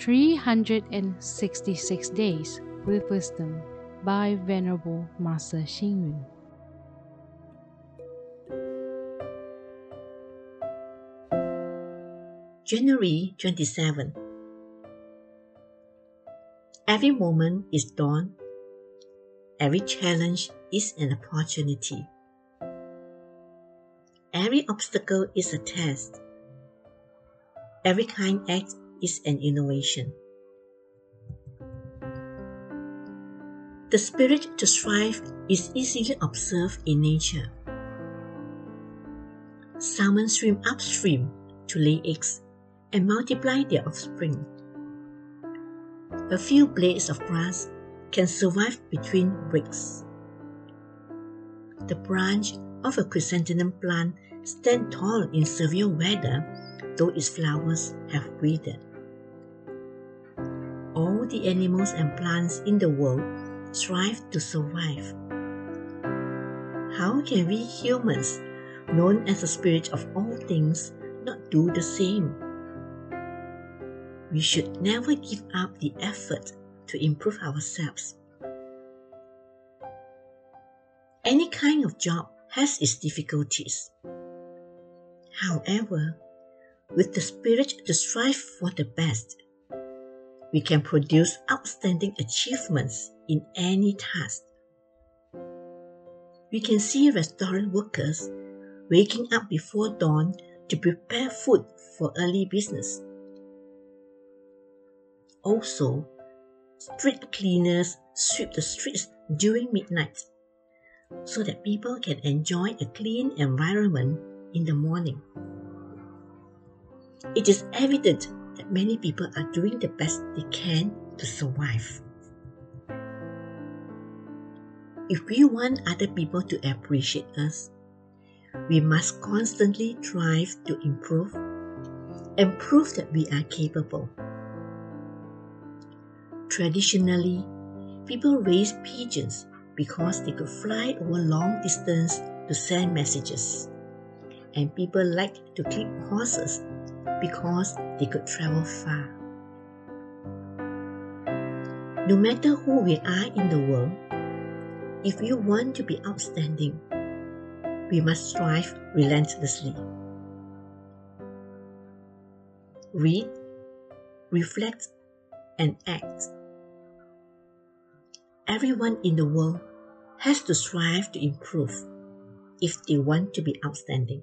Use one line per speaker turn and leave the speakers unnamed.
366 Days with Wisdom by Venerable Master Xing Yun.
January 27. Every moment is dawn. Every challenge is an opportunity. Every obstacle is a test. Every kind act is an innovation. The spirit to strive is easily observed in nature. Salmon swim upstream to lay eggs and multiply their offspring. A few blades of grass can survive between breaks. The branch of a chrysanthemum plant stands tall in severe weather, though its flowers have withered. All the animals and plants in the world strive to survive. How can we humans, known as the spirit of all things, not do the same? We should never give up the effort to improve ourselves. Any kind of job has its difficulties. However, with the spirit to strive for the best, we can produce outstanding achievements in any task. We can see restaurant workers waking up before dawn to prepare food for early business. Also, street cleaners sweep the streets during midnight so that people can enjoy a clean environment in the morning. It is evident that many people are doing the best they can to survive. If we want other people to appreciate us, we must constantly strive to improve and prove that we are capable. Traditionally, people raised pigeons because they could fly over long distance to send messages. And people liked to keep horses because they could travel far. No matter who we are in the world, if you want to be outstanding, we must strive relentlessly. Read, reflect, and act. Everyone in the world has to strive to improve if they want to be outstanding.